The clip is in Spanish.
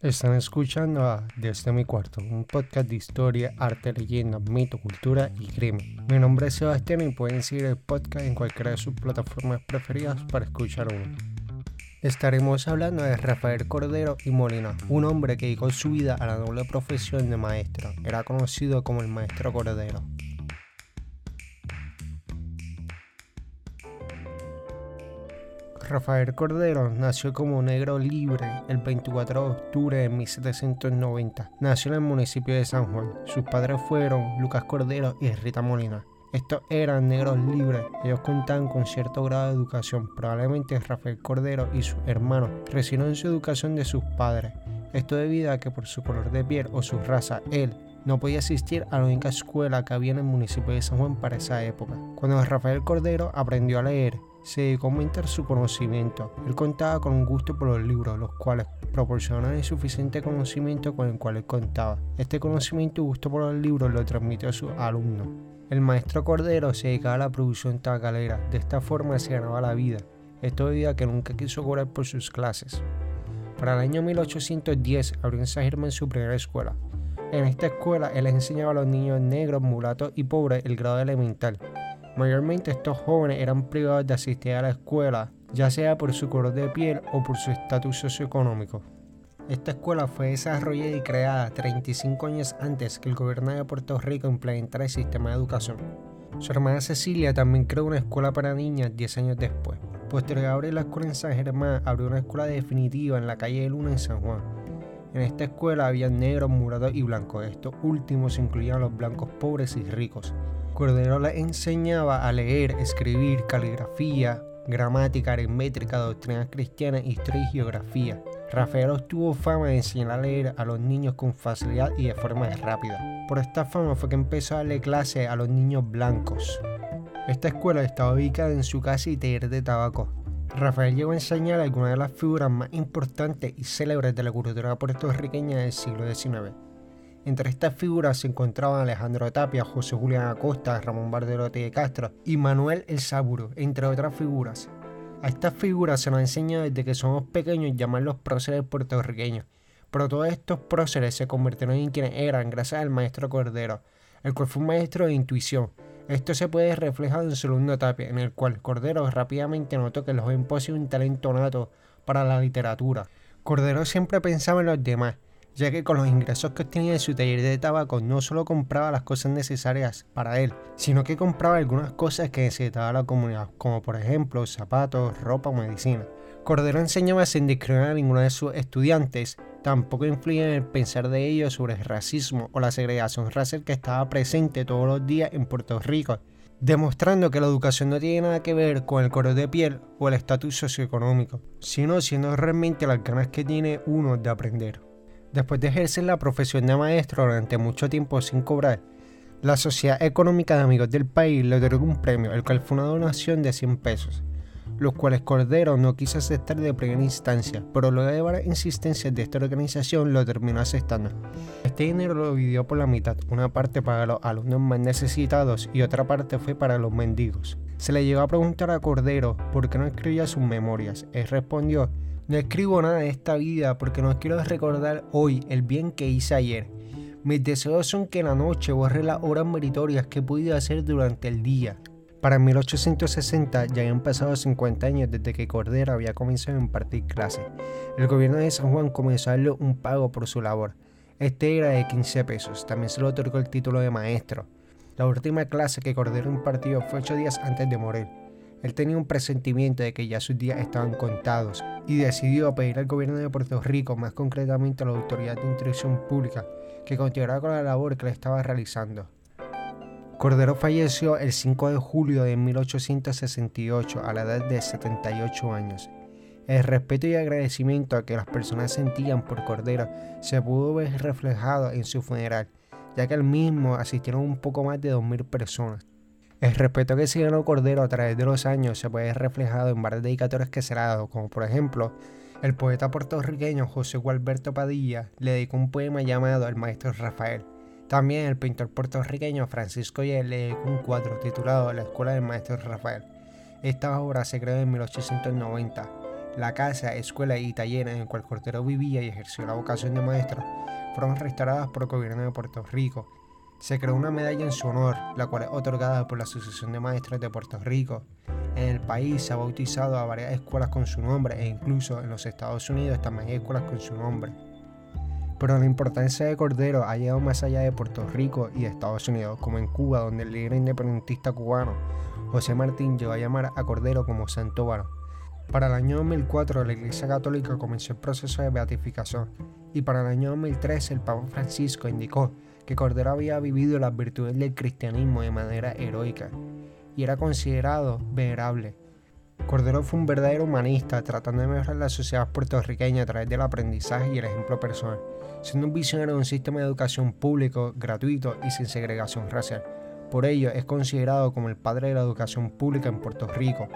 Están escuchando a Desde mi cuarto, un podcast de historia, arte, leyenda, mito, cultura y crimen. Mi nombre es Sebastián y pueden seguir el podcast en cualquiera de sus plataformas preferidas para escuchar uno. Estaremos hablando de Rafael Cordero y Molina, un hombre que dedicó su vida a la doble profesión de maestro. Era conocido como el maestro Cordero. Rafael Cordero nació como negro libre el 24 de octubre de 1790. Nació en el municipio de San Juan. Sus padres fueron Lucas Cordero y Rita Molina. Estos eran negros libres, ellos contaban con cierto grado de educación. Probablemente Rafael Cordero y sus hermanos recibieron su educación de sus padres. Esto debido a que por su color de piel o su raza, él no podía asistir a la única escuela que había en el municipio de San Juan para esa época. Cuando Rafael Cordero aprendió a leer, se dedicó a aumentar su conocimiento. Él contaba con un gusto por los libros, los cuales proporcionaban el suficiente conocimiento con el cual él contaba. Este conocimiento y gusto por los libros lo transmitió a sus alumnos. El maestro Cordero se dedicaba a la producción tabacalera, de esta forma se ganaba la vida. Esto debido a que nunca quiso cobrar por sus clases. Para el año 1810 abrió en San Germán su primera escuela. En esta escuela él enseñaba a los niños negros, mulatos y pobres el grado elemental. Mayormente estos jóvenes eran privados de asistir a la escuela, ya sea por su color de piel o por su estatus socioeconómico. Esta escuela fue desarrollada y creada 35 años antes que el gobierno de Puerto Rico implementara el sistema de educación. Su hermana Cecilia también creó una escuela para niñas 10 años después. Posterior a abrir la escuela en San Germán, abrió una escuela definitiva en la calle de Luna en San Juan. En esta escuela había negros, murados y blancos. Estos últimos incluían los blancos pobres y ricos. Cordero les enseñaba a leer, escribir, caligrafía, gramática, aritmética, doctrinas cristianas, historia y geografía. Rafael obtuvo fama de enseñar a leer a los niños con facilidad y de forma rápida. Por esta fama fue que empezó a darle clase a los niños blancos. Esta escuela estaba ubicada en su casa y taller de tabaco. Rafael llegó a enseñar a algunas de las figuras más importantes y célebres de la cultura puertorriqueña del siglo XIX. Entre estas figuras se encontraban Alejandro Tapia, José Julián Acosta, Ramón Barderote de Castro y Manuel El Saburo, entre otras figuras. A estas figuras se nos enseña desde que somos pequeños llamarlos próceres puertorriqueños, pero todos estos próceres se convirtieron en quienes eran gracias al maestro Cordero, el cual fue un maestro de intuición, esto se puede reflejar en su alumno Tapia, en el cual Cordero rápidamente notó que el joven poseía un talento nato para la literatura. Cordero siempre pensaba en los demás, ya que con los ingresos que obtenía de su taller de tabaco no solo compraba las cosas necesarias para él, sino que compraba algunas cosas que necesitaba la comunidad, como por ejemplo zapatos, ropa o medicina. Cordero enseñaba sin discriminar a ninguno de sus estudiantes, tampoco influía en el pensar de ellos sobre el racismo o la segregación racial que estaba presente todos los días en Puerto Rico, demostrando que la educación no tiene nada que ver con el color de piel o el estatus socioeconómico, sino siendo realmente las ganas que tiene uno de aprender. Después de ejercer la profesión de maestro durante mucho tiempo sin cobrar, la Sociedad Económica de Amigos del País le otorgó un premio, el cual fue una donación de 100 pesos los cuales Cordero no quiso aceptar de primera instancia, pero luego de varias insistencias de esta organización lo terminó aceptando. Este dinero lo dividió por la mitad, una parte para los alumnos más necesitados y otra parte fue para los mendigos. Se le llegó a preguntar a Cordero por qué no escribía sus memorias. Él respondió, no escribo nada de esta vida porque no quiero recordar hoy el bien que hice ayer. Mis deseos son que en la noche borre las horas meritorias que he podido hacer durante el día. Para 1860 ya habían pasado 50 años desde que Cordero había comenzado a impartir clases. El gobierno de San Juan comenzó a darle un pago por su labor. Este era de 15 pesos. También se le otorgó el título de maestro. La última clase que Cordero impartió fue ocho días antes de morir. Él tenía un presentimiento de que ya sus días estaban contados y decidió pedir al gobierno de Puerto Rico, más concretamente a la Autoridad de Instrucción Pública, que continuara con la labor que le estaba realizando. Cordero falleció el 5 de julio de 1868 a la edad de 78 años. El respeto y agradecimiento que las personas sentían por Cordero se pudo ver reflejado en su funeral, ya que al mismo asistieron un poco más de 2.000 personas. El respeto que ganó Cordero a través de los años se puede ver reflejado en varias dedicatorias que se le ha dado, como por ejemplo, el poeta puertorriqueño José Gualberto Padilla le dedicó un poema llamado El Maestro Rafael, también el pintor puertorriqueño Francisco Yele un cuadro titulado La Escuela del Maestro Rafael. Esta obra se creó en 1890. la casa, escuela y taller en el cual Cordero vivía y ejerció la vocación de maestro fueron restauradas por el gobierno de Puerto Rico. Se creó una medalla en su honor, la cual es otorgada por la Asociación de Maestros de Puerto Rico. En el país se ha bautizado a varias escuelas con su nombre e incluso en los Estados Unidos también hay escuelas con su nombre. Pero la importancia de Cordero ha llegado más allá de Puerto Rico y de Estados Unidos, como en Cuba, donde el líder independentista cubano José Martín llegó a llamar a Cordero como Santo. Para el año 2004 la Iglesia Católica comenzó el proceso de beatificación y para el año 2013 el Papa Francisco indicó que Cordero había vivido las virtudes del cristianismo de manera heroica y era considerado venerable Cordero fue un verdadero humanista, tratando de mejorar la sociedad puertorriqueña a través del aprendizaje y el ejemplo personal, siendo un visionario de un sistema de educación público, gratuito y sin segregación racial. Por ello, es considerado como el padre de la educación pública en Puerto Rico